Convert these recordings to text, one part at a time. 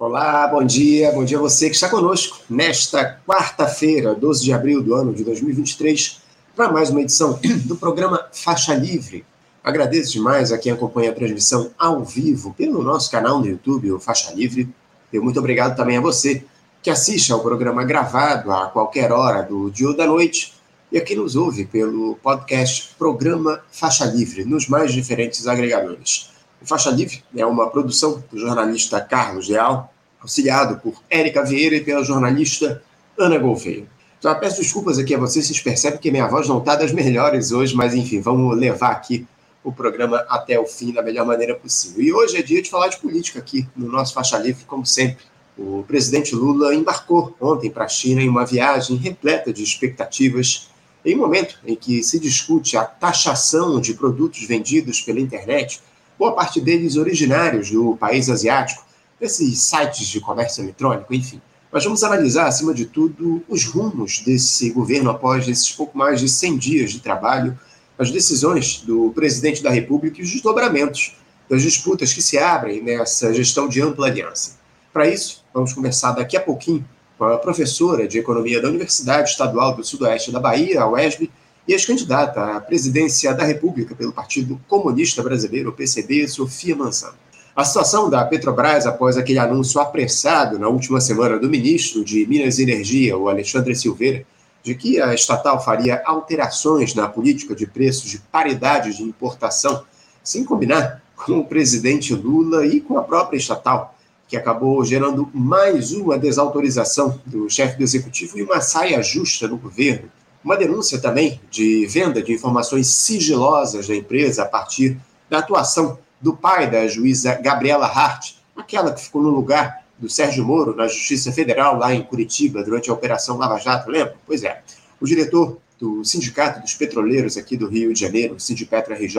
Olá, bom dia, bom dia a você que está conosco nesta quarta-feira, 12 de abril do ano de 2023, para mais uma edição do programa Faixa Livre. Agradeço demais a quem acompanha a transmissão ao vivo pelo nosso canal no YouTube, o Faixa Livre. E muito obrigado também a você que assiste ao programa gravado a qualquer hora do dia ou da noite e a quem nos ouve pelo podcast Programa Faixa Livre, nos mais diferentes agregadores. O Faixa Livre é uma produção do jornalista Carlos Leal, auxiliado por Érica Vieira e pela jornalista Ana Gouveia. Já peço desculpas aqui a vocês, vocês percebem que minha voz não está das melhores hoje, mas enfim, vamos levar aqui o programa até o fim da melhor maneira possível. E hoje é dia de falar de política aqui no nosso Faixa Livre, como sempre. O presidente Lula embarcou ontem para a China em uma viagem repleta de expectativas, em um momento em que se discute a taxação de produtos vendidos pela internet, boa parte deles originários do país asiático, desses sites de comércio eletrônico, enfim. Mas vamos analisar, acima de tudo, os rumos desse governo após esses pouco mais de 100 dias de trabalho, as decisões do presidente da República e os desdobramentos das disputas que se abrem nessa gestão de ampla aliança. Para isso, vamos conversar daqui a pouquinho com a professora de Economia da Universidade Estadual do Sudoeste da Bahia, a UESB, e ex-candidata à presidência da República pelo Partido Comunista Brasileiro, PCB, Sofia Manzano. A situação da Petrobras após aquele anúncio apressado na última semana do ministro de Minas e Energia, o Alexandre Silveira, de que a estatal faria alterações na política de preços de paridade de importação, sem combinar com o presidente Lula e com a própria estatal, que acabou gerando mais uma desautorização do chefe do executivo e uma saia justa no governo. Uma denúncia também de venda de informações sigilosas da empresa a partir da atuação do pai da juíza Gabriela Hart, aquela que ficou no lugar do Sérgio Moro na Justiça Federal lá em Curitiba durante a Operação Lava Jato, lembra? Pois é. O diretor do Sindicato dos Petroleiros aqui do Rio de Janeiro, Sindipetra RJ,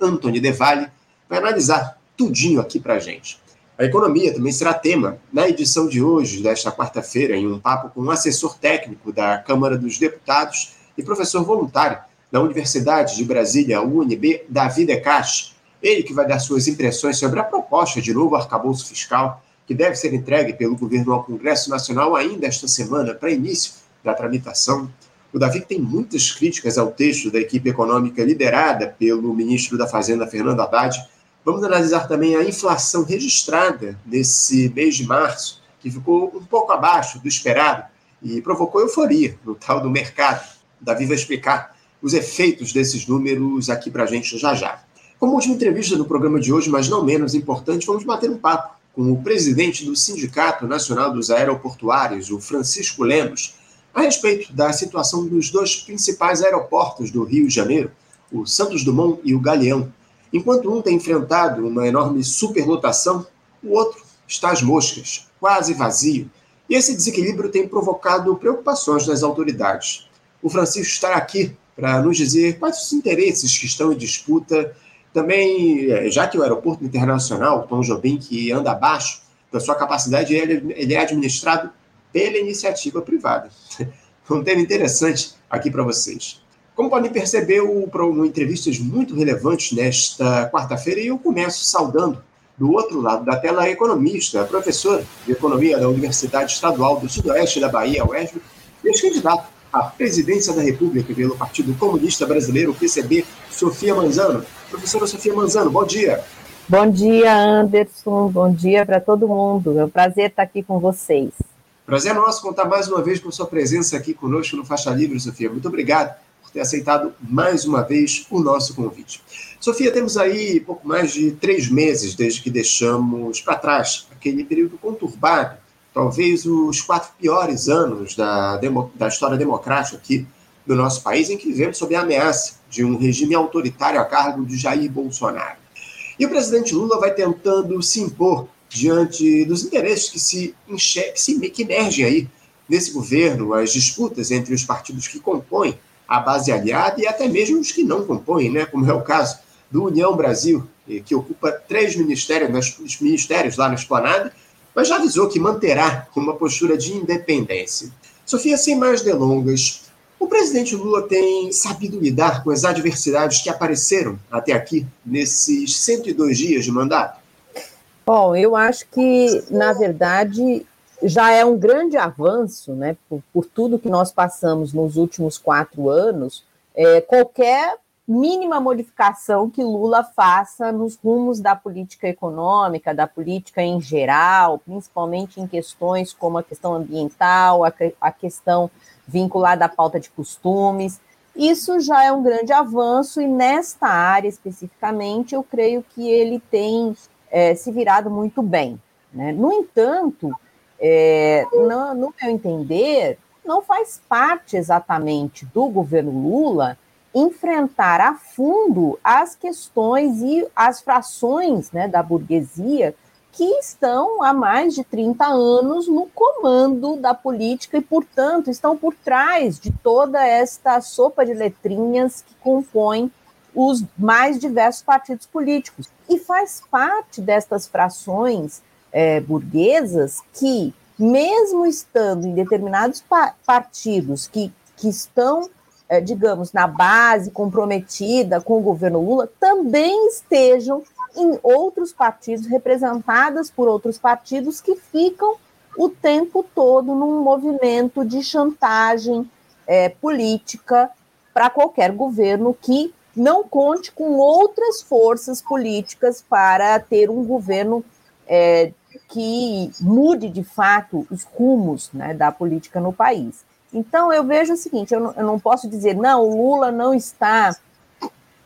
Antônio Devalle, vai analisar tudinho aqui para gente. A economia também será tema na edição de hoje, desta quarta-feira, em um papo com um assessor técnico da Câmara dos Deputados e professor voluntário da Universidade de Brasília, UNB, Davi Decache, ele que vai dar suas impressões sobre a proposta de novo arcabouço fiscal, que deve ser entregue pelo governo ao Congresso Nacional ainda esta semana, para início da tramitação. O Davi tem muitas críticas ao texto da equipe econômica liderada pelo ministro da Fazenda, Fernando Haddad. Vamos analisar também a inflação registrada nesse mês de março, que ficou um pouco abaixo do esperado e provocou euforia no tal do mercado. Davi vai explicar os efeitos desses números aqui para a gente já já. Como última entrevista do programa de hoje, mas não menos importante, vamos bater um papo com o presidente do Sindicato Nacional dos Aeroportuários, o Francisco Lemos, a respeito da situação dos dois principais aeroportos do Rio de Janeiro, o Santos Dumont e o Galeão. Enquanto um tem enfrentado uma enorme superlotação, o outro está às moscas, quase vazio. E esse desequilíbrio tem provocado preocupações das autoridades. O Francisco está aqui para nos dizer quais os interesses que estão em disputa também, é, já que o aeroporto internacional, Tom Jobim, que anda abaixo da sua capacidade, ele é administrado pela iniciativa privada. Um tema interessante aqui para vocês. Como podem perceber, foram entrevistas muito relevantes nesta quarta-feira e eu começo saudando, do outro lado da tela, a economista, a professora de Economia da Universidade Estadual do Sudoeste da Bahia, UESB, e ex-candidato à presidência da República pelo Partido Comunista Brasileiro, PCB, Sofia Manzano. Professora Sofia Manzano, bom dia. Bom dia, Anderson. Bom dia para todo mundo. É um prazer estar aqui com vocês. Prazer nosso contar mais uma vez com sua presença aqui conosco no Faixa Livre, Sofia. Muito obrigado por ter aceitado mais uma vez o nosso convite. Sofia, temos aí pouco mais de três meses desde que deixamos para trás aquele período conturbado, talvez os quatro piores anos da, da história democrática aqui do nosso país, em que vivemos sob a ameaça de um regime autoritário a cargo de Jair Bolsonaro. E o presidente Lula vai tentando se impor diante dos interesses que se, que, se que emergem aí nesse governo, as disputas entre os partidos que compõem a base aliada e até mesmo os que não compõem, né, como é o caso do União Brasil, que ocupa três ministérios, ministérios lá na esplanada, mas já avisou que manterá uma postura de independência. Sofia, sem mais delongas, o presidente Lula tem sabido lidar com as adversidades que apareceram até aqui nesses 102 dias de mandato? Bom, eu acho que, na verdade, já é um grande avanço, né, por, por tudo que nós passamos nos últimos quatro anos, é, qualquer mínima modificação que Lula faça nos rumos da política econômica, da política em geral, principalmente em questões como a questão ambiental, a, a questão vinculada à pauta de costumes. Isso já é um grande avanço, e nesta área especificamente, eu creio que ele tem é, se virado muito bem. Né? No entanto, é, no, no meu entender, não faz parte exatamente do governo Lula enfrentar a fundo as questões e as frações né, da burguesia que estão há mais de 30 anos no comando da política e, portanto, estão por trás de toda esta sopa de letrinhas que compõe os mais diversos partidos políticos. E faz parte destas frações é, burguesas que, mesmo estando em determinados pa partidos que, que estão é, digamos, na base comprometida com o governo Lula, também estejam em outros partidos, representadas por outros partidos que ficam o tempo todo num movimento de chantagem é, política para qualquer governo que não conte com outras forças políticas para ter um governo é, que mude de fato os rumos né, da política no país. Então, eu vejo o seguinte: eu não, eu não posso dizer, não, o Lula não está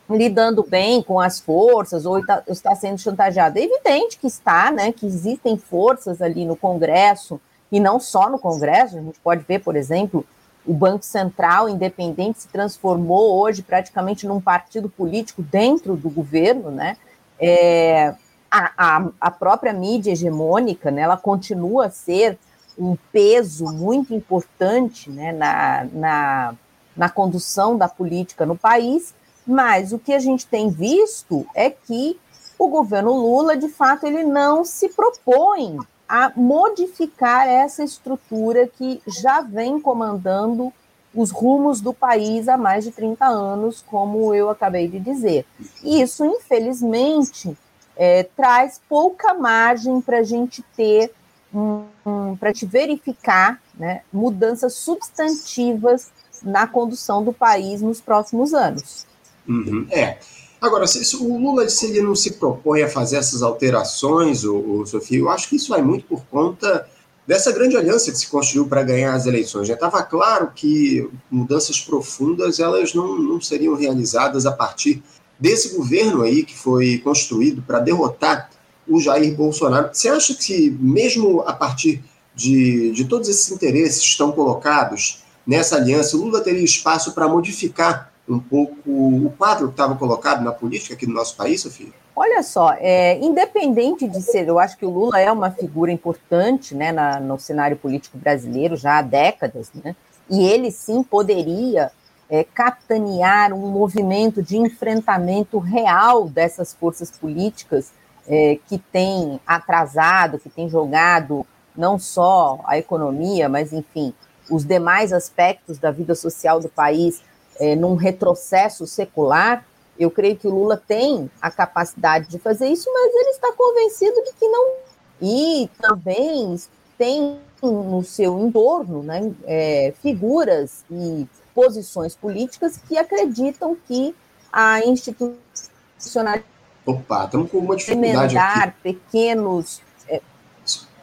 lidando bem com as forças ou está, sendo chantageado. É evidente que está, né? Que existem forças ali no Congresso, e não só no Congresso, a gente pode ver, por exemplo, o Banco Central Independente se transformou hoje praticamente num partido político dentro do governo, né? É, a, a, a própria mídia hegemônica, né, ela continua a ser um peso muito importante né, na, na, na condução da política no país, mas o que a gente tem visto é que o governo Lula, de fato, ele não se propõe a modificar essa estrutura que já vem comandando os rumos do país há mais de 30 anos, como eu acabei de dizer. E isso, infelizmente, é, traz pouca margem para a gente ter um, um, para te verificar né, mudanças substantivas na condução do país nos próximos anos. Uhum, é. Agora, se, o Lula se ele não se propõe a fazer essas alterações, o, o Sofia, eu acho que isso vai muito por conta dessa grande aliança que se construiu para ganhar as eleições. Já estava claro que mudanças profundas elas não, não seriam realizadas a partir desse governo aí que foi construído para derrotar o Jair Bolsonaro. Você acha que, mesmo a partir de, de todos esses interesses estão colocados nessa aliança, Lula teria espaço para modificar um pouco o quadro que estava colocado na política aqui no nosso país, Sofia? Olha só, é, independente de ser, eu acho que o Lula é uma figura importante né, na, no cenário político brasileiro já há décadas, né, e ele sim poderia é, capitanear um movimento de enfrentamento real dessas forças políticas é, que tem atrasado, que tem jogado não só a economia, mas, enfim, os demais aspectos da vida social do país é, num retrocesso secular, eu creio que o Lula tem a capacidade de fazer isso, mas ele está convencido de que não. E também tem no seu entorno né, é, figuras e posições políticas que acreditam que a institucionalidade Opa, estamos com uma dificuldade Emendar pequenos... É...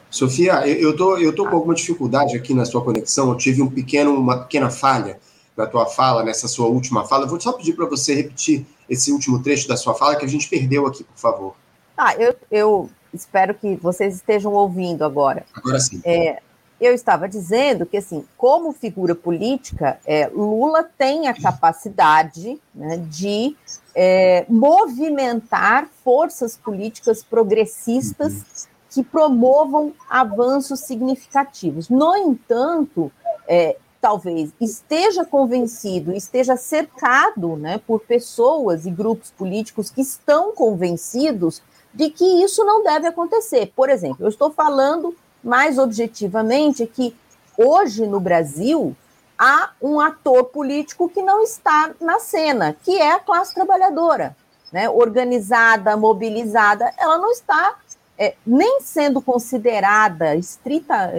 Sofia, eu tô, eu tô com alguma dificuldade aqui na sua conexão, eu tive um pequeno, uma pequena falha na tua fala, nessa sua última fala. Eu vou só pedir para você repetir esse último trecho da sua fala que a gente perdeu aqui, por favor. Ah, eu, eu espero que vocês estejam ouvindo agora. Agora sim. É, eu estava dizendo que, assim, como figura política, é, Lula tem a capacidade né, de é, movimentar forças políticas progressistas que promovam avanços significativos. No entanto, é, talvez esteja convencido, esteja cercado né, por pessoas e grupos políticos que estão convencidos de que isso não deve acontecer. Por exemplo, eu estou falando mais objetivamente que hoje no Brasil há um ator político que não está na cena, que é a classe trabalhadora, né? organizada, mobilizada, ela não está é, nem sendo considerada estrita,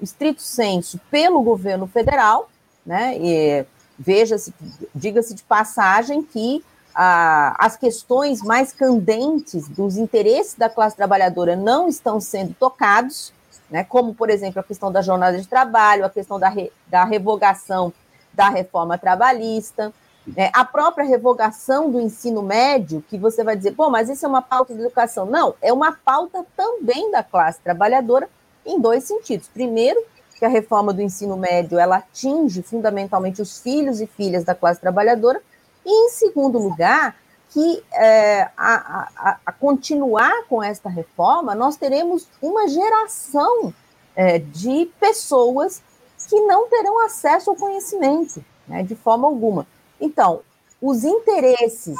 estrito senso pelo governo federal, né? Veja-se, diga-se de passagem que ah, as questões mais candentes dos interesses da classe trabalhadora não estão sendo tocados, né? Como, por exemplo, a questão da jornada de trabalho, a questão da, re, da revogação da reforma trabalhista, é, a própria revogação do ensino médio, que você vai dizer, pô, mas isso é uma pauta de educação. Não, é uma pauta também da classe trabalhadora em dois sentidos. Primeiro, que a reforma do ensino médio ela atinge fundamentalmente os filhos e filhas da classe trabalhadora, e em segundo lugar, que é, a, a, a, continuar com esta reforma, nós teremos uma geração é, de pessoas que não terão acesso ao conhecimento, né, de forma alguma. Então, os interesses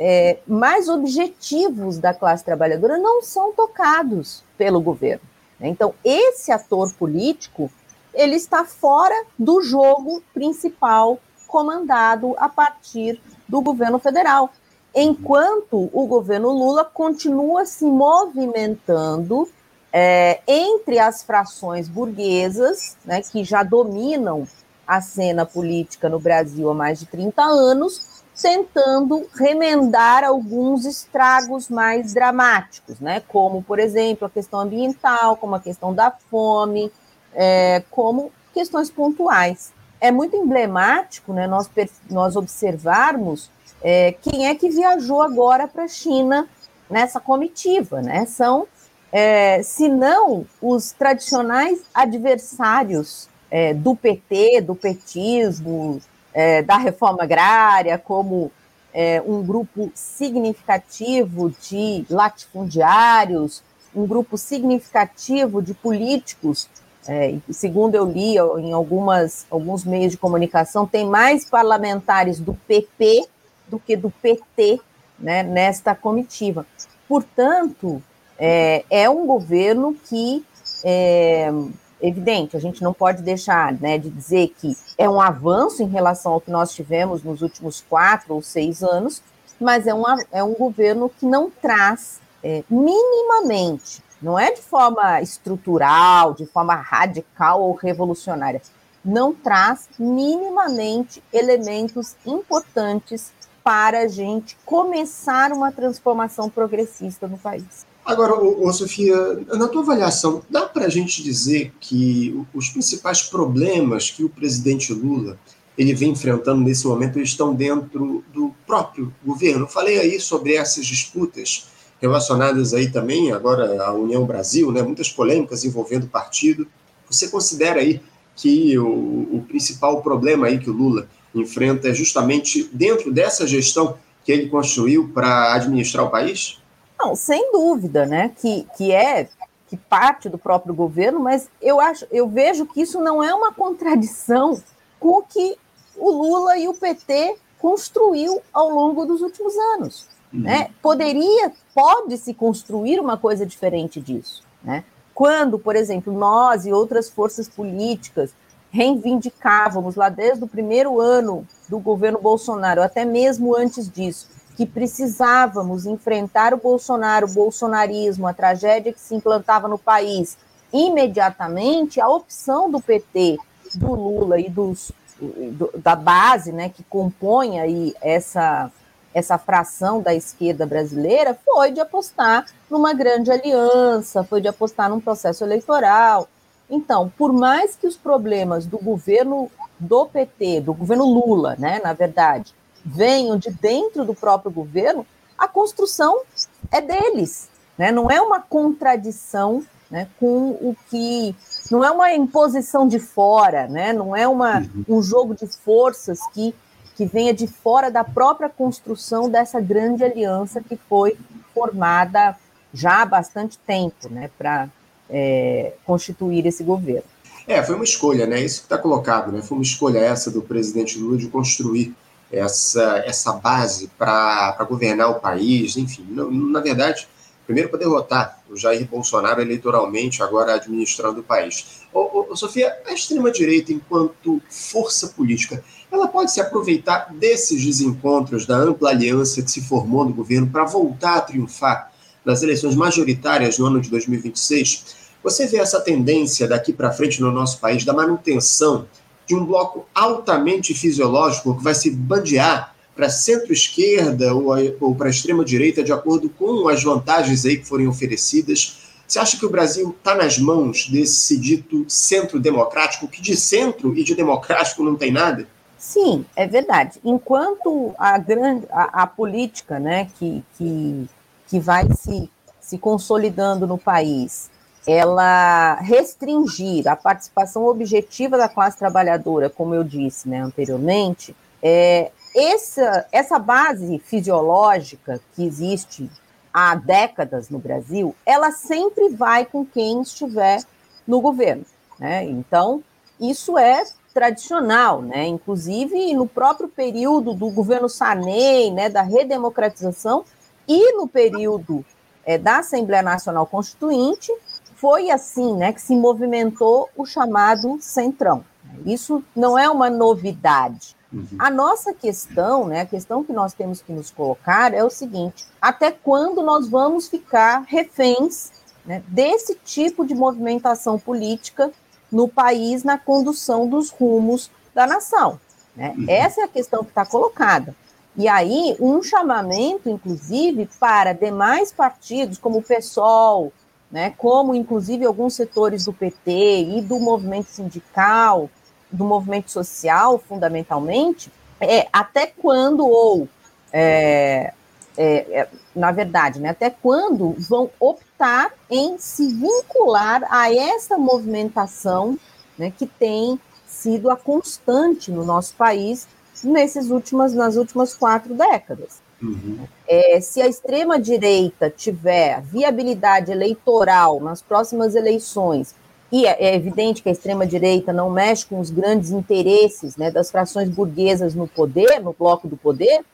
é, mais objetivos da classe trabalhadora não são tocados pelo governo. Né? Então, esse ator político ele está fora do jogo principal comandado a partir do governo federal, enquanto o governo Lula continua se movimentando é, entre as frações burguesas, né, que já dominam a cena política no Brasil há mais de 30 anos, tentando remendar alguns estragos mais dramáticos, né? como, por exemplo, a questão ambiental, como a questão da fome, é, como questões pontuais. É muito emblemático né, nós, nós observarmos é, quem é que viajou agora para a China nessa comitiva. Né? São, é, se não os tradicionais adversários é, do PT, do petismo, é, da reforma agrária, como é, um grupo significativo de latifundiários, um grupo significativo de políticos é, segundo eu li em algumas, alguns meios de comunicação, tem mais parlamentares do PP do que do PT né, nesta comitiva. Portanto, é, é um governo que, é, evidente, a gente não pode deixar né, de dizer que é um avanço em relação ao que nós tivemos nos últimos quatro ou seis anos, mas é, uma, é um governo que não traz é, minimamente não é de forma estrutural, de forma radical ou revolucionária. Não traz minimamente elementos importantes para a gente começar uma transformação progressista no país. Agora, ô, ô, Sofia, na tua avaliação, dá para a gente dizer que os principais problemas que o presidente Lula ele vem enfrentando nesse momento estão dentro do próprio governo? Eu falei aí sobre essas disputas relacionadas aí também agora à União Brasil, né, muitas polêmicas envolvendo o partido. Você considera aí que o, o principal problema aí que o Lula enfrenta é justamente dentro dessa gestão que ele construiu para administrar o país? Não, sem dúvida, né? Que, que é que parte do próprio governo, mas eu acho, eu vejo que isso não é uma contradição com o que o Lula e o PT construiu ao longo dos últimos anos. Né? Poderia, pode-se construir uma coisa diferente disso. Né? Quando, por exemplo, nós e outras forças políticas reivindicávamos lá desde o primeiro ano do governo Bolsonaro, até mesmo antes disso, que precisávamos enfrentar o Bolsonaro, o bolsonarismo, a tragédia que se implantava no país imediatamente, a opção do PT, do Lula e dos, do, da base né, que compõe aí essa essa fração da esquerda brasileira foi de apostar numa grande aliança, foi de apostar num processo eleitoral. Então, por mais que os problemas do governo do PT, do governo Lula, né, na verdade, venham de dentro do próprio governo, a construção é deles, né? Não é uma contradição, né, com o que não é uma imposição de fora, né? Não é uma, uhum. um jogo de forças que que venha de fora da própria construção dessa grande aliança que foi formada já há bastante tempo, né, para é, constituir esse governo. É, foi uma escolha, né? Isso que está colocado, né? Foi uma escolha essa do presidente Lula de construir essa, essa base para governar o país, enfim. Na, verdade, primeiro para derrotar o Jair Bolsonaro eleitoralmente, agora administrando o país. Ô, ô, Sofia, a extrema-direita, enquanto força política, ela pode se aproveitar desses desencontros, da ampla aliança que se formou no governo, para voltar a triunfar nas eleições majoritárias no ano de 2026, você vê essa tendência daqui para frente no nosso país da manutenção de um bloco altamente fisiológico que vai se bandear para centro-esquerda ou, ou para extrema-direita de acordo com as vantagens aí que forem oferecidas? Você acha que o Brasil está nas mãos desse dito centro democrático, que de centro e de democrático não tem nada? Sim, é verdade. Enquanto a, grande, a, a política né, que, que, que vai se, se consolidando no país, ela restringir a participação objetiva da classe trabalhadora, como eu disse né, anteriormente, é, essa, essa base fisiológica que existe há décadas no Brasil, ela sempre vai com quem estiver no governo. Né? Então, isso é tradicional, né? Inclusive no próprio período do governo Sarney, né, da redemocratização, e no período é, da Assembleia Nacional Constituinte, foi assim, né, que se movimentou o chamado centrão. Isso não é uma novidade. Uhum. A nossa questão, né, a questão que nós temos que nos colocar é o seguinte: até quando nós vamos ficar reféns né, desse tipo de movimentação política no país na condução dos rumos da nação. Né? Uhum. Essa é a questão que está colocada. E aí, um chamamento, inclusive, para demais partidos, como o PSOL, né, como inclusive alguns setores do PT e do movimento sindical, do movimento social, fundamentalmente, é até quando ou é, é, é, na verdade, né, até quando vão optar em se vincular a essa movimentação né, que tem sido a constante no nosso país nesses últimas, nas últimas quatro décadas. Uhum. É, se a extrema-direita tiver viabilidade eleitoral nas próximas eleições, e é, é evidente que a extrema-direita não mexe com os grandes interesses né, das frações burguesas no poder, no bloco do poder,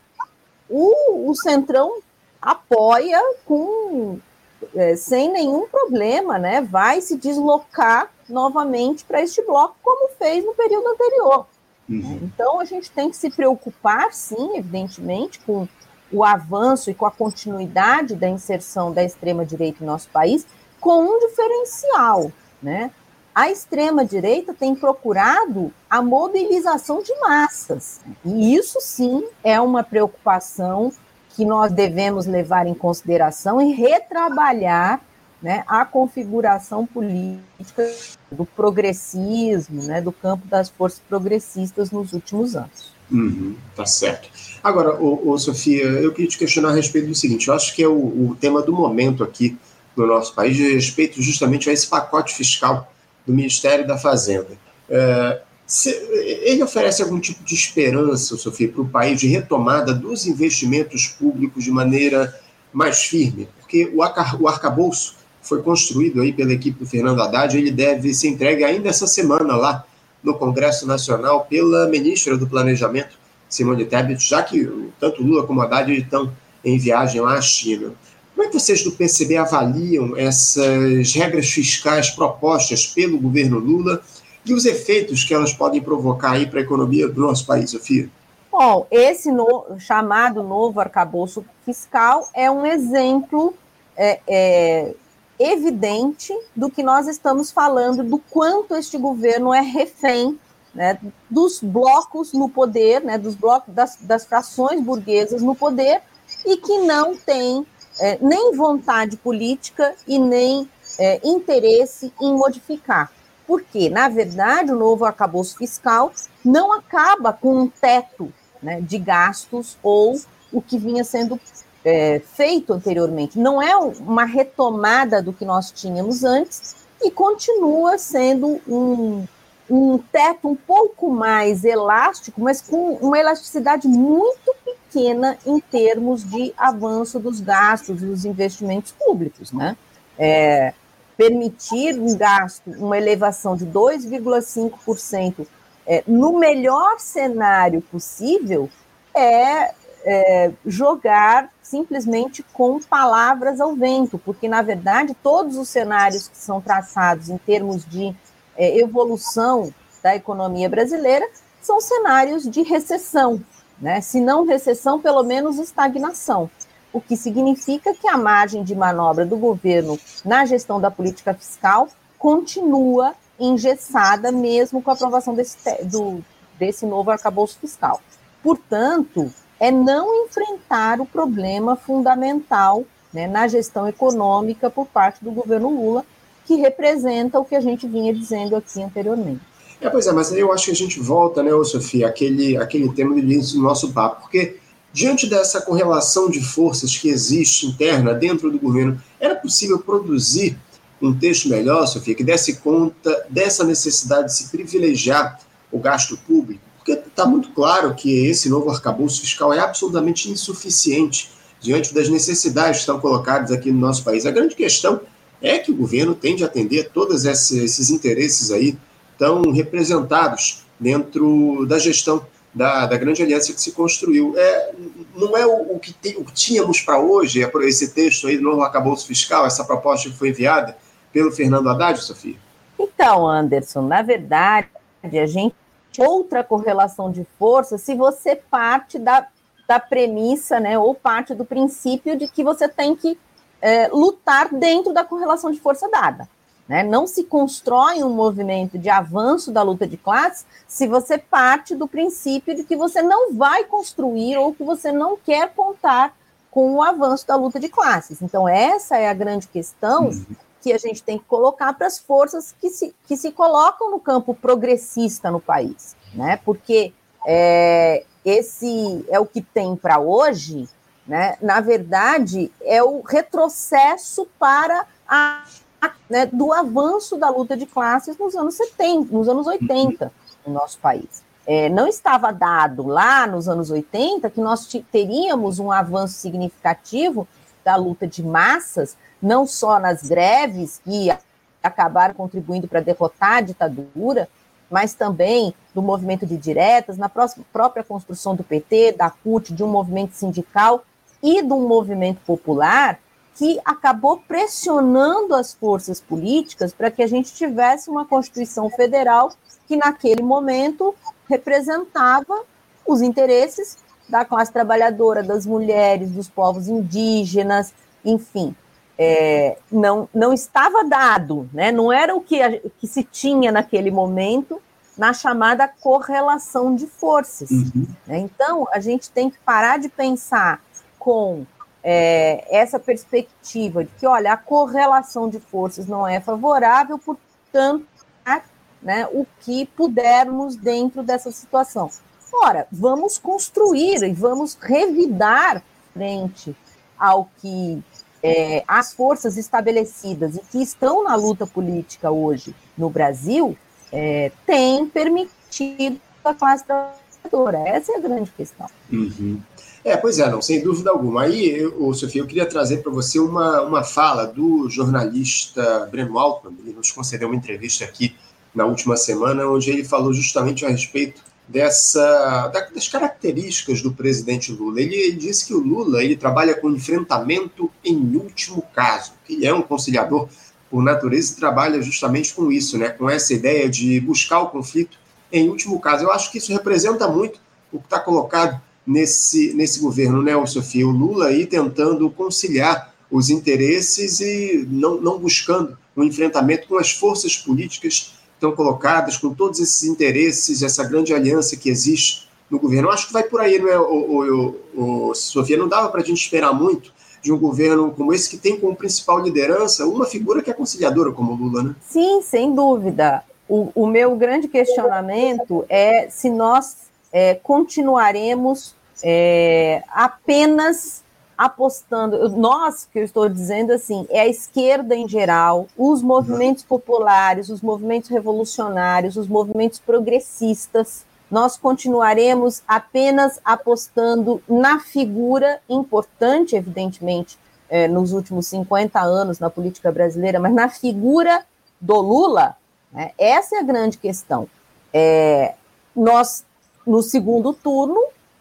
o, o Centrão apoia com é, sem nenhum problema, né? Vai se deslocar novamente para este bloco, como fez no período anterior. Uhum. Então a gente tem que se preocupar, sim, evidentemente, com o avanço e com a continuidade da inserção da extrema-direita em nosso país, com um diferencial, né? a extrema-direita tem procurado a mobilização de massas. E isso sim é uma preocupação que nós devemos levar em consideração e retrabalhar né, a configuração política do progressismo, né, do campo das forças progressistas nos últimos anos. Uhum, tá certo. Agora, ô, ô, Sofia, eu queria te questionar a respeito do seguinte: eu acho que é o, o tema do momento aqui no nosso país, de respeito justamente a esse pacote fiscal do Ministério da Fazenda. É, se, ele oferece algum tipo de esperança, Sofia, para o país de retomada dos investimentos públicos de maneira mais firme? Porque o, arca, o arcabouço foi construído aí pela equipe do Fernando Haddad, ele deve ser entregue ainda essa semana lá no Congresso Nacional pela ministra do Planejamento, Simone Tebet, já que tanto Lula como Haddad estão em viagem lá à China. Como é que vocês do PCB avaliam essas regras fiscais propostas pelo governo Lula e os efeitos que elas podem provocar aí para a economia do nosso país, Sofia? Bom, esse no, chamado novo arcabouço fiscal é um exemplo é, é, evidente do que nós estamos falando, do quanto este governo é refém né, dos blocos no poder, né, dos blocos das, das frações burguesas no poder, e que não tem é, nem vontade política e nem é, interesse em modificar. Porque, na verdade, o novo arcabouço fiscal não acaba com um teto né, de gastos ou o que vinha sendo é, feito anteriormente. Não é uma retomada do que nós tínhamos antes e continua sendo um, um teto um pouco mais elástico, mas com uma elasticidade muito pequena em termos de avanço dos gastos e dos investimentos públicos, né? É, permitir um gasto, uma elevação de 2,5% é, no melhor cenário possível é, é, jogar simplesmente com palavras ao vento, porque, na verdade, todos os cenários que são traçados em termos de é, evolução da economia brasileira são cenários de recessão, né? Se não recessão, pelo menos estagnação. o que significa que a margem de manobra do governo na gestão da política fiscal continua engessada, mesmo com a aprovação desse, do, desse novo arcabouço fiscal. Portanto, é não enfrentar o problema fundamental né, na gestão econômica por parte do governo Lula, que representa o que a gente vinha dizendo aqui anteriormente. É, pois é, mas eu acho que a gente volta, né, Sofia, aquele, aquele tema do início do nosso papo, porque diante dessa correlação de forças que existe interna dentro do governo, era possível produzir um texto melhor, Sofia, que desse conta dessa necessidade de se privilegiar o gasto público? Porque está muito claro que esse novo arcabouço fiscal é absolutamente insuficiente diante das necessidades que estão colocadas aqui no nosso país. A grande questão é que o governo tem de atender todos esses interesses aí tão representados dentro da gestão da, da grande aliança que se construiu. É, não é o, o, que, tem, o que tínhamos para hoje, é esse texto aí do novo arcabouço fiscal, essa proposta que foi enviada pelo Fernando Haddad, Sofia? Então, Anderson, na verdade, a gente outra correlação de força se você parte da, da premissa, né, ou parte do princípio de que você tem que é, lutar dentro da correlação de força dada. Né? Não se constrói um movimento de avanço da luta de classes se você parte do princípio de que você não vai construir ou que você não quer contar com o avanço da luta de classes. Então, essa é a grande questão uhum. Que a gente tem que colocar para as forças que se, que se colocam no campo progressista no país, né? Porque é, esse é o que tem para hoje, né? Na verdade, é o retrocesso para a né, do avanço da luta de classes nos anos 70, nos anos 80 no nosso país. É, não estava dado lá nos anos 80 que nós teríamos um avanço significativo da luta de massas, não só nas greves, que acabaram contribuindo para derrotar a ditadura, mas também do movimento de diretas, na própria construção do PT, da CUT, de um movimento sindical e de um movimento popular que acabou pressionando as forças políticas para que a gente tivesse uma Constituição Federal que, naquele momento, representava os interesses da classe trabalhadora, das mulheres, dos povos indígenas, enfim. É, não, não estava dado, né? não era o que, a, que se tinha naquele momento na chamada correlação de forças. Uhum. Né? Então, a gente tem que parar de pensar com é, essa perspectiva de que, olha, a correlação de forças não é favorável, portanto, né, o que pudermos dentro dessa situação. Ora, vamos construir e vamos revidar frente ao que é, as forças estabelecidas e que estão na luta política hoje no Brasil é, têm permitido a classe trabalhadora. Essa é a grande questão. Uhum. É, pois é, não, sem dúvida alguma. Aí, eu, Sofia, eu queria trazer para você uma, uma fala do jornalista Breno Altman, ele nos concedeu uma entrevista aqui na última semana, onde ele falou justamente a respeito dessa das características do presidente Lula. Ele, disse que o Lula ele trabalha com enfrentamento em último caso. Ele é um conciliador por natureza e trabalha justamente com isso, né? Com essa ideia de buscar o conflito em último caso. Eu acho que isso representa muito o que está colocado nesse, nesse governo, né, Sofia? O Lula aí tentando conciliar os interesses e não, não buscando um enfrentamento com as forças políticas estão colocadas, com todos esses interesses, essa grande aliança que existe no governo. Eu acho que vai por aí, não é, o, o, o Sofia? Não dava para a gente esperar muito de um governo como esse, que tem como principal liderança uma figura que é conciliadora como Lula, né? Sim, sem dúvida. O, o meu grande questionamento é se nós é, continuaremos é, apenas apostando. Nós, que eu estou dizendo assim, é a esquerda em geral, os movimentos populares, os movimentos revolucionários, os movimentos progressistas. Nós continuaremos apenas apostando na figura importante, evidentemente, é, nos últimos 50 anos na política brasileira, mas na figura do Lula. Né? Essa é a grande questão. É, nós, no segundo turno,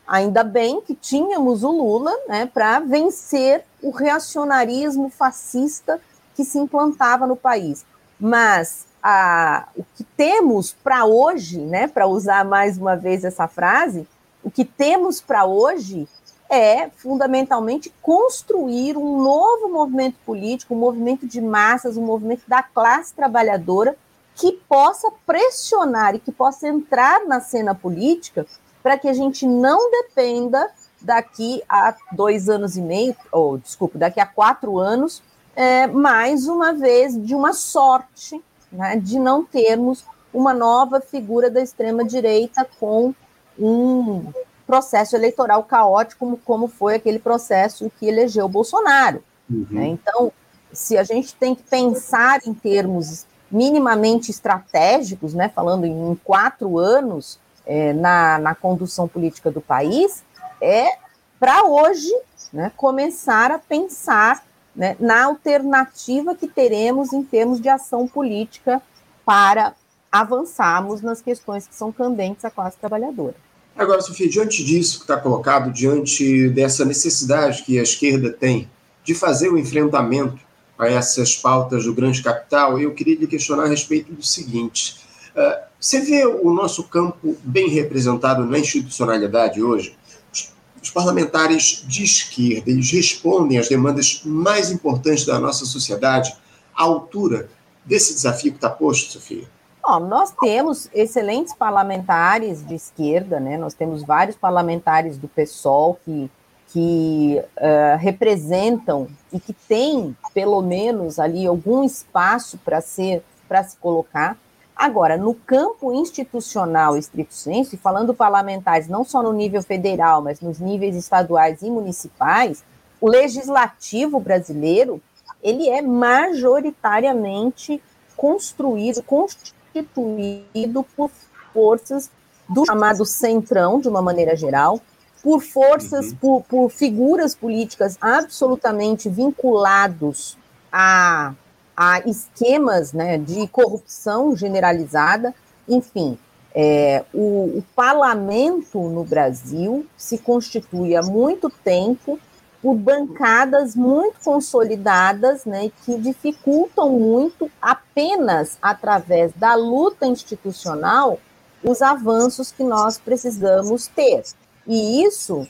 Ainda bem que tínhamos o Lula né, para vencer o reacionarismo fascista que se implantava no país. Mas a, o que temos para hoje, né, para usar mais uma vez essa frase, o que temos para hoje é fundamentalmente construir um novo movimento político, um movimento de massas, um movimento da classe trabalhadora que possa pressionar e que possa entrar na cena política para que a gente não dependa daqui a dois anos e meio, ou desculpa, daqui a quatro anos, é, mais uma vez de uma sorte né, de não termos uma nova figura da extrema-direita com um processo eleitoral caótico, como, como foi aquele processo que elegeu o Bolsonaro. Uhum. Né? Então, se a gente tem que pensar em termos minimamente estratégicos, né, falando em quatro anos é, na, na condução política do país, é para hoje né, começar a pensar né, na alternativa que teremos em termos de ação política para avançarmos nas questões que são candentes à classe trabalhadora. Agora, Sofia, diante disso que está colocado, diante dessa necessidade que a esquerda tem de fazer o enfrentamento a essas pautas do grande capital, eu queria lhe questionar a respeito do seguinte: uh, você vê o nosso campo bem representado na institucionalidade hoje? Os parlamentares de esquerda, eles respondem às demandas mais importantes da nossa sociedade à altura desse desafio que está posto, Sofia? Bom, nós temos excelentes parlamentares de esquerda, né? Nós temos vários parlamentares do PSOL que, que uh, representam e que têm, pelo menos, ali algum espaço para se colocar. Agora, no campo institucional estrito senso, e falando parlamentares não só no nível federal, mas nos níveis estaduais e municipais, o legislativo brasileiro, ele é majoritariamente construído, constituído por forças do chamado centrão, de uma maneira geral, por forças, uhum. por, por figuras políticas absolutamente vinculados a a esquemas né, de corrupção generalizada, enfim. É, o, o parlamento no Brasil se constitui há muito tempo por bancadas muito consolidadas, né, que dificultam muito apenas através da luta institucional os avanços que nós precisamos ter. E isso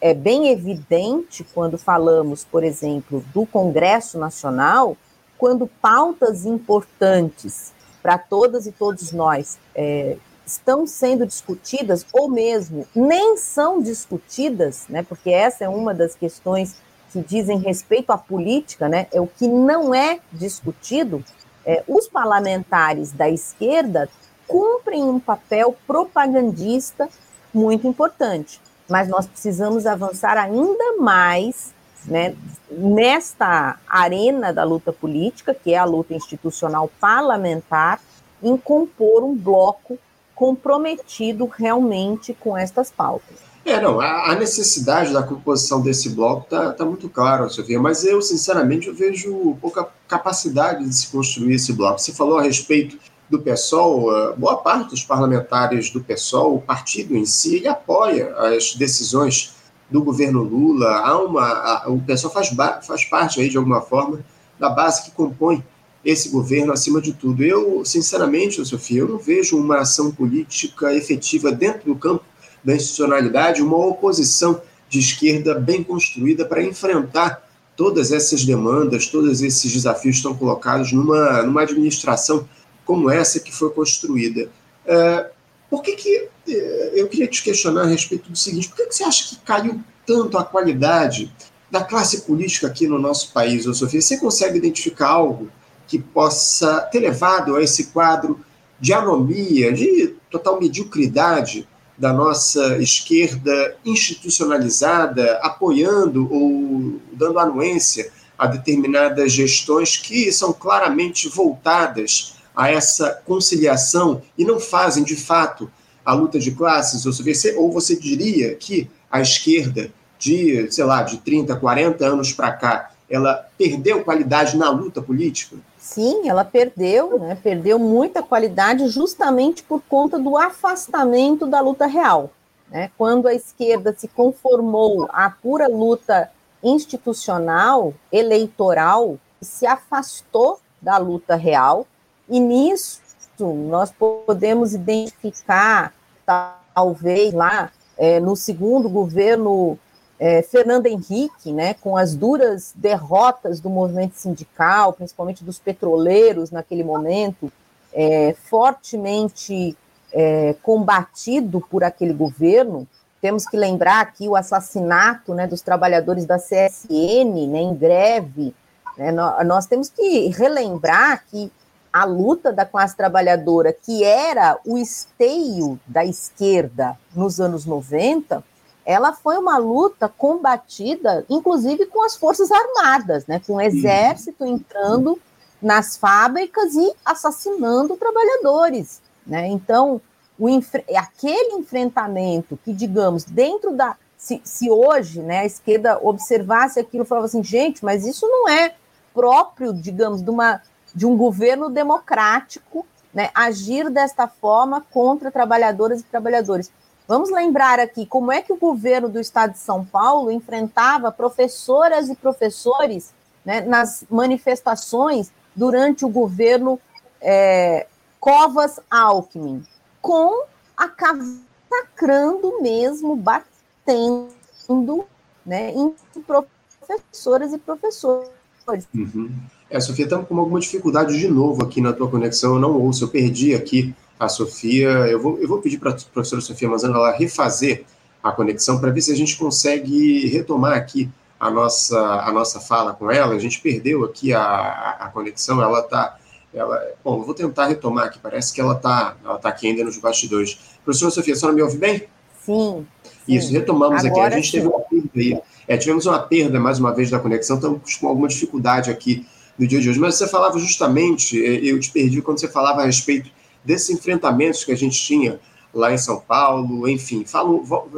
é bem evidente quando falamos, por exemplo, do Congresso Nacional, quando pautas importantes para todas e todos nós é, estão sendo discutidas, ou mesmo nem são discutidas, né, porque essa é uma das questões que dizem respeito à política, né, é o que não é discutido, é, os parlamentares da esquerda cumprem um papel propagandista muito importante. Mas nós precisamos avançar ainda mais né, nesta arena da luta política, que é a luta institucional parlamentar, em compor um bloco comprometido realmente com estas pautas. É, não, a, necessidade da composição desse bloco está tá muito clara, Sofia, mas eu, sinceramente, eu vejo pouca capacidade de se construir esse bloco. Você falou a respeito do PSOL, boa parte dos parlamentares do PSOL, o partido em si, ele apoia as decisões do governo Lula, há uma, a, o pessoal faz, faz parte aí de alguma forma da base que compõe esse governo acima de tudo. Eu, sinceramente, Sofia, eu não vejo uma ação política efetiva dentro do campo da institucionalidade, uma oposição de esquerda bem construída para enfrentar todas essas demandas, todos esses desafios que estão colocados numa, numa administração como essa que foi construída. É, por que, que eu queria te questionar a respeito do seguinte: por que, você acha que caiu tanto a qualidade da classe política aqui no nosso país, ô Sofia? Você consegue identificar algo que possa ter levado a esse quadro de anomia, de total mediocridade da nossa esquerda institucionalizada, apoiando ou dando anuência a determinadas gestões que são claramente voltadas a essa conciliação e não fazem, de fato, a luta de classes, ou você, ou você diria que a esquerda de, sei lá, de 30, 40 anos para cá, ela perdeu qualidade na luta política? Sim, ela perdeu, né? perdeu muita qualidade justamente por conta do afastamento da luta real. Né? Quando a esquerda se conformou à pura luta institucional, eleitoral, se afastou da luta real, e nisso nós podemos identificar, talvez lá é, no segundo governo é, Fernando Henrique, né, com as duras derrotas do movimento sindical, principalmente dos petroleiros naquele momento, é, fortemente é, combatido por aquele governo. Temos que lembrar aqui o assassinato né, dos trabalhadores da CSN né, em greve. Né, nós, nós temos que relembrar que a luta da classe trabalhadora, que era o esteio da esquerda nos anos 90, ela foi uma luta combatida, inclusive com as forças armadas, né, com o exército entrando nas fábricas e assassinando trabalhadores. Né? Então, o, aquele enfrentamento que, digamos, dentro da. Se, se hoje né, a esquerda observasse aquilo e falava assim, gente, mas isso não é próprio, digamos, de, uma, de um governo democrático né, agir desta forma contra trabalhadoras e trabalhadores. Vamos lembrar aqui como é que o governo do estado de São Paulo enfrentava professoras e professores né, nas manifestações durante o governo é, Covas Alckmin, com a sacrando mesmo, batendo né, em professoras e professores. Uhum. É, Sofia, estamos com alguma dificuldade de novo aqui na tua conexão, eu não ouço, eu perdi aqui a Sofia. Eu vou, eu vou pedir para a professora Sofia Manzano ela refazer a conexão para ver se a gente consegue retomar aqui a nossa, a nossa fala com ela. A gente perdeu aqui a, a conexão, ela está. Ela, bom, eu vou tentar retomar aqui, parece que ela está ela tá aqui ainda nos bastidores. Professora Sofia, a senhora me ouve bem? Sim. Isso, retomamos Agora aqui. A gente sim. teve uma perda aí. É, tivemos uma perda, mais uma vez, da conexão, estamos com alguma dificuldade aqui no dia de hoje. Mas você falava justamente, é, eu te perdi quando você falava a respeito desses enfrentamentos que a gente tinha lá em São Paulo, enfim. Fala,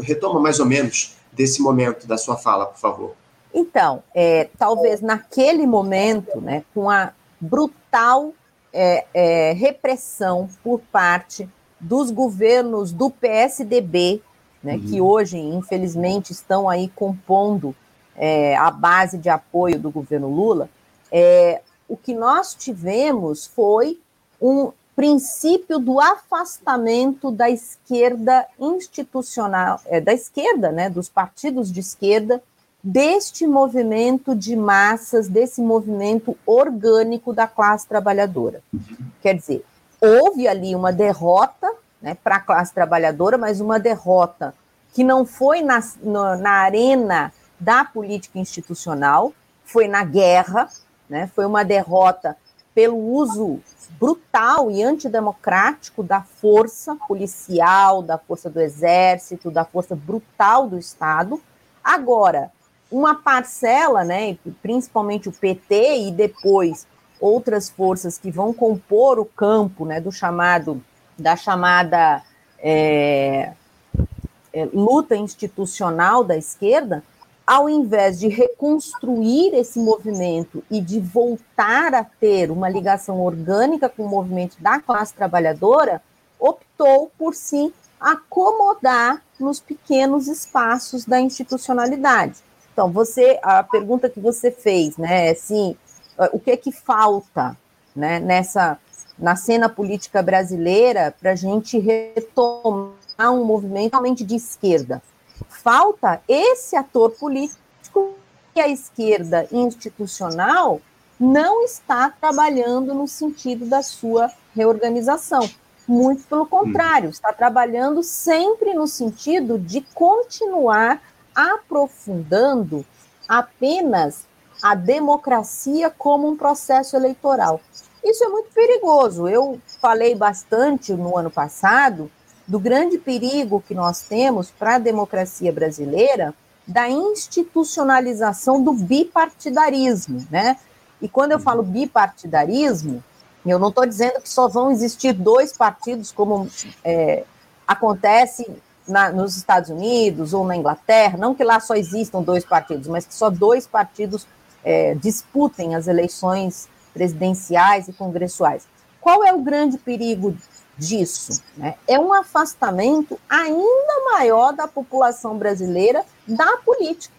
retoma mais ou menos desse momento da sua fala, por favor. Então, é, talvez naquele momento, né, com a brutal é, é, repressão por parte dos governos do PSDB, né, uhum. que hoje, infelizmente, estão aí compondo é, a base de apoio do governo Lula, é, o que nós tivemos foi um princípio do afastamento da esquerda institucional, é, da esquerda, né, dos partidos de esquerda, deste movimento de massas, desse movimento orgânico da classe trabalhadora. Quer dizer, houve ali uma derrota né, para a classe trabalhadora, mas uma derrota que não foi na, na, na, arena da política institucional, foi na guerra, né, foi uma derrota pelo uso brutal e antidemocrático da força policial, da força do exército, da força brutal do Estado. Agora, uma parcela, né, principalmente o PT e depois outras forças que vão compor o campo, né, do chamado da chamada é, é, luta institucional da esquerda, ao invés de reconstruir esse movimento e de voltar a ter uma ligação orgânica com o movimento da classe trabalhadora, optou por se acomodar nos pequenos espaços da institucionalidade. Então, você, a pergunta que você fez, né, é assim, o que é que falta, né, nessa, na cena política brasileira para a gente retomar um movimento realmente de esquerda? Falta esse ator político que a esquerda institucional não está trabalhando no sentido da sua reorganização. Muito pelo contrário, está trabalhando sempre no sentido de continuar aprofundando apenas a democracia como um processo eleitoral. Isso é muito perigoso. Eu falei bastante no ano passado do grande perigo que nós temos para a democracia brasileira da institucionalização do bipartidarismo, né? E quando eu falo bipartidarismo, eu não estou dizendo que só vão existir dois partidos, como é, acontece na, nos Estados Unidos ou na Inglaterra, não que lá só existam dois partidos, mas que só dois partidos é, disputem as eleições presidenciais e congressuais. Qual é o grande perigo disso? Né? É um afastamento ainda maior da população brasileira da política.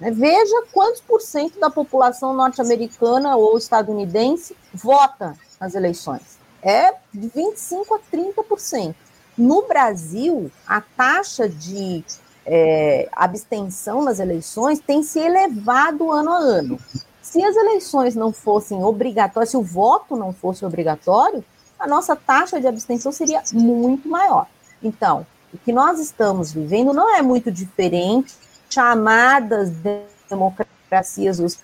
Né? Veja quantos por cento da população norte-americana ou estadunidense vota nas eleições. É de 25% a 30%. No Brasil, a taxa de é, abstenção nas eleições tem se elevado ano a ano. Se as eleições não fossem obrigatórias, se o voto não fosse obrigatório, a nossa taxa de abstenção seria muito maior. Então, o que nós estamos vivendo não é muito diferente, chamadas democracias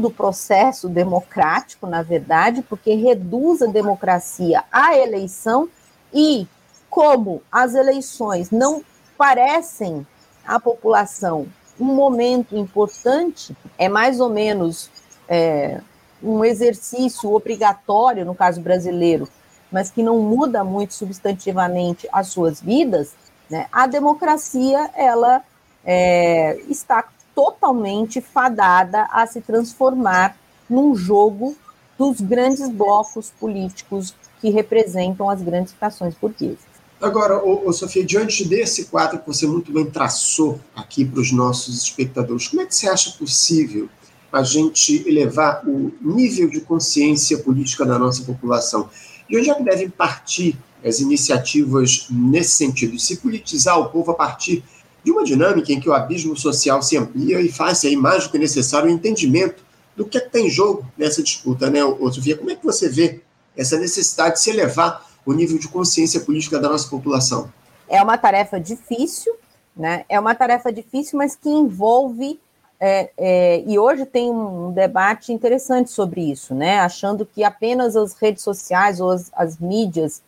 do processo democrático, na verdade, porque reduz a democracia à eleição e como as eleições não parecem à população um momento importante, é mais ou menos é, um exercício obrigatório, no caso brasileiro, mas que não muda muito substantivamente as suas vidas, né, a democracia ela é, está totalmente fadada a se transformar num jogo dos grandes blocos políticos que representam as grandes frações burguesas. Agora, ô, ô, Sofia, diante desse quadro que você muito bem traçou aqui para os nossos espectadores, como é que você acha possível a gente elevar o nível de consciência política da nossa população? De onde é que devem partir as iniciativas nesse sentido? Se politizar o povo a partir de uma dinâmica em que o abismo social se amplia e faz aí mais do que necessário o entendimento do que, é que tem em jogo nessa disputa, né, ô, Sofia? Como é que você vê essa necessidade de se elevar o nível de consciência política da nossa população? É uma tarefa difícil, né? É uma tarefa difícil, mas que envolve é, é, e hoje tem um debate interessante sobre isso, né? Achando que apenas as redes sociais ou as, as mídias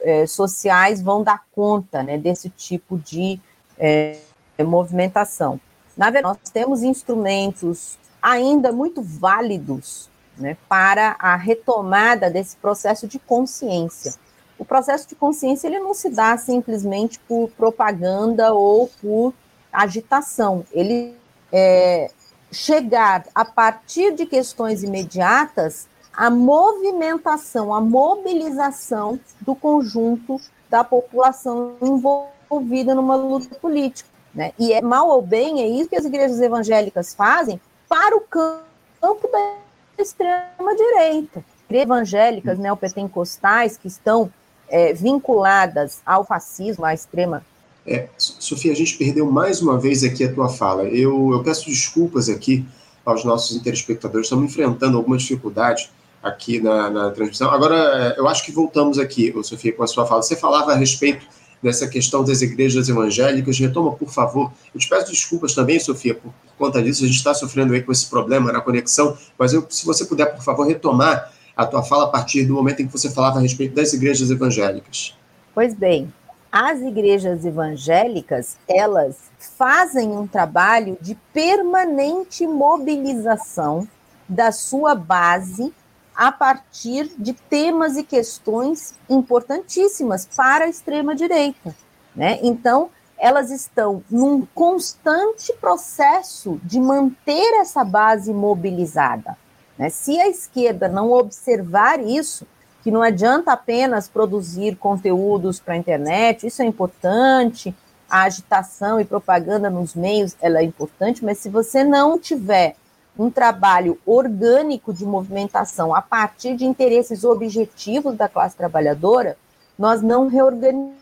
é, sociais vão dar conta né, desse tipo de é, movimentação. Na verdade, nós temos instrumentos ainda muito válidos né, para a retomada desse processo de consciência. O processo de consciência ele não se dá simplesmente por propaganda ou por agitação. Ele é chegar a partir de questões imediatas a movimentação, a mobilização do conjunto da população envolvida numa luta política. Né? E é mal ou bem, é isso que as igrejas evangélicas fazem para o campo da extrema-direita. Evangélicas neopentecostais que estão é, vinculadas ao fascismo, à extrema. É, Sofia, a gente perdeu mais uma vez aqui a tua fala. Eu, eu peço desculpas aqui aos nossos interespectadores, estamos enfrentando alguma dificuldade aqui na, na transmissão. Agora, é, eu acho que voltamos aqui, Sofia, com a sua fala. Você falava a respeito dessa questão das igrejas evangélicas. Retoma, por favor. Eu te peço desculpas também, Sofia, por, conta disso. A gente está sofrendo aí com esse problema na conexão, mas eu, se você puder, por favor, retomar a tua fala a partir do momento em que você falava a respeito das igrejas evangélicas. Pois bem, as igrejas evangélicas, elas fazem um trabalho de permanente mobilização da sua base a partir de temas e questões importantíssimas para a extrema-direita. Né? Então, elas estão num constante processo de manter essa base mobilizada. Né? Se a esquerda não observar isso, que não adianta apenas produzir conteúdos para a internet, isso é importante, a agitação e propaganda nos meios ela é importante, mas se você não tiver um trabalho orgânico de movimentação a partir de interesses objetivos da classe trabalhadora, nós não reorganizamos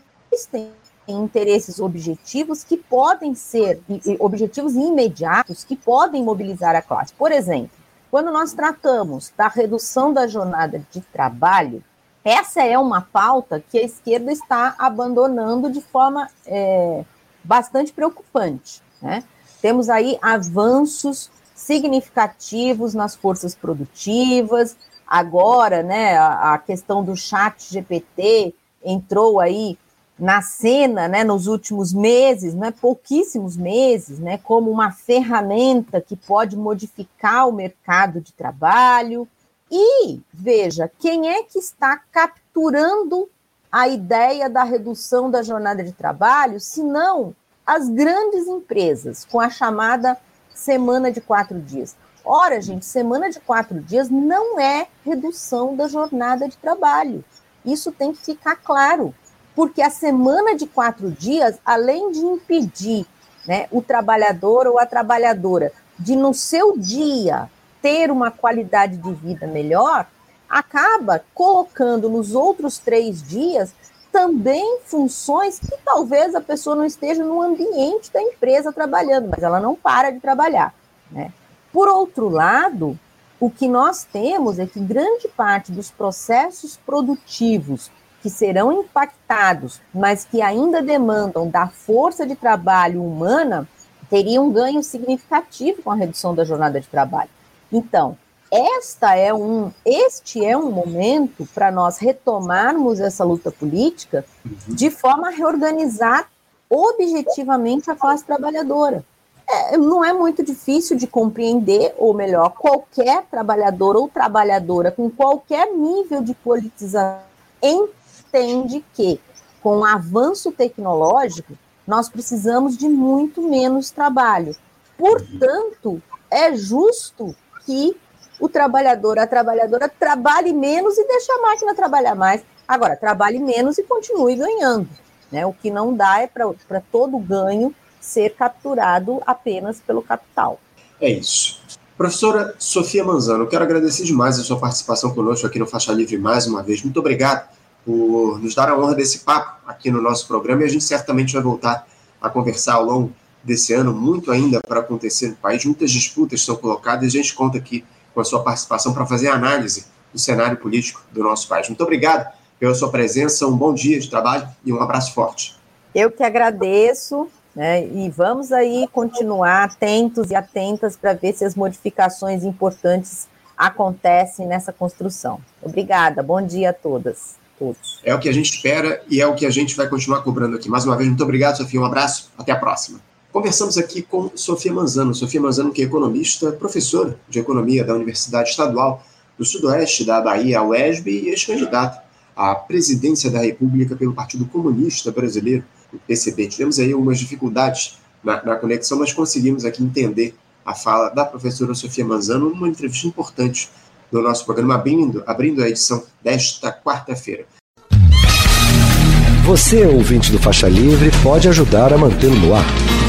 interesses objetivos que podem ser objetivos imediatos que podem mobilizar a classe. Por exemplo, quando nós tratamos da redução da jornada de trabalho, essa é uma pauta que a esquerda está abandonando de forma é, bastante preocupante. Né? Temos aí avanços significativos nas forças produtivas. Agora, né, a, a questão do chat GPT entrou aí na cena, né, nos últimos meses, né, pouquíssimos meses, né, como uma ferramenta que pode modificar o mercado de trabalho. E veja, quem é que está capturando a ideia da redução da jornada de trabalho, se não as grandes empresas, com a chamada semana de quatro dias. Ora, gente, semana de quatro dias não é redução da jornada de trabalho. Isso tem que ficar claro, porque a semana de quatro dias, além de impedir né, o trabalhador ou a trabalhadora de, no seu dia, ter uma qualidade de vida melhor, acaba colocando nos outros três dias também funções que talvez a pessoa não esteja no ambiente da empresa trabalhando, mas ela não para de trabalhar. Né? Por outro lado, o que nós temos é que grande parte dos processos produtivos que serão impactados, mas que ainda demandam da força de trabalho humana, teriam um ganho significativo com a redução da jornada de trabalho. Então, esta é um, este é um momento para nós retomarmos essa luta política uhum. de forma a reorganizar objetivamente a classe trabalhadora. É, não é muito difícil de compreender, ou melhor, qualquer trabalhador ou trabalhadora com qualquer nível de politização entende que, com o avanço tecnológico, nós precisamos de muito menos trabalho. Portanto, é justo que o trabalhador, a trabalhadora trabalhe menos e deixe a máquina trabalhar mais. Agora, trabalhe menos e continue ganhando. Né? O que não dá é para todo ganho ser capturado apenas pelo capital. É isso. Professora Sofia Manzano, eu quero agradecer demais a sua participação conosco aqui no Faixa Livre mais uma vez. Muito obrigado por nos dar a honra desse papo aqui no nosso programa e a gente certamente vai voltar a conversar ao longo desse ano, muito ainda para acontecer no país, muitas disputas são colocadas e a gente conta aqui com a sua participação para fazer a análise do cenário político do nosso país. Muito obrigado pela sua presença, um bom dia de trabalho e um abraço forte. Eu que agradeço, né, e vamos aí continuar atentos e atentas para ver se as modificações importantes acontecem nessa construção. Obrigada, bom dia a todas. Todos. É o que a gente espera e é o que a gente vai continuar cobrando aqui. Mais uma vez, muito obrigado, Sofia. Um abraço, até a próxima. Conversamos aqui com Sofia Manzano. Sofia Manzano, que é economista, professora de economia da Universidade Estadual do Sudoeste da Bahia, a UESB, e ex-candidata à presidência da República pelo Partido Comunista Brasileiro, o PCB. Tivemos aí algumas dificuldades na, na conexão, mas conseguimos aqui entender a fala da professora Sofia Manzano numa entrevista importante do nosso programa, abrindo, abrindo a edição desta quarta-feira. Você, ouvinte do Faixa Livre, pode ajudar a mantê-lo no ar.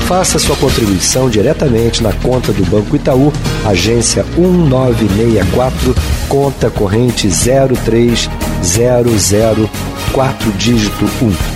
Faça sua contribuição diretamente na conta do Banco Itaú, agência 1964, conta corrente 03004 dígito 1.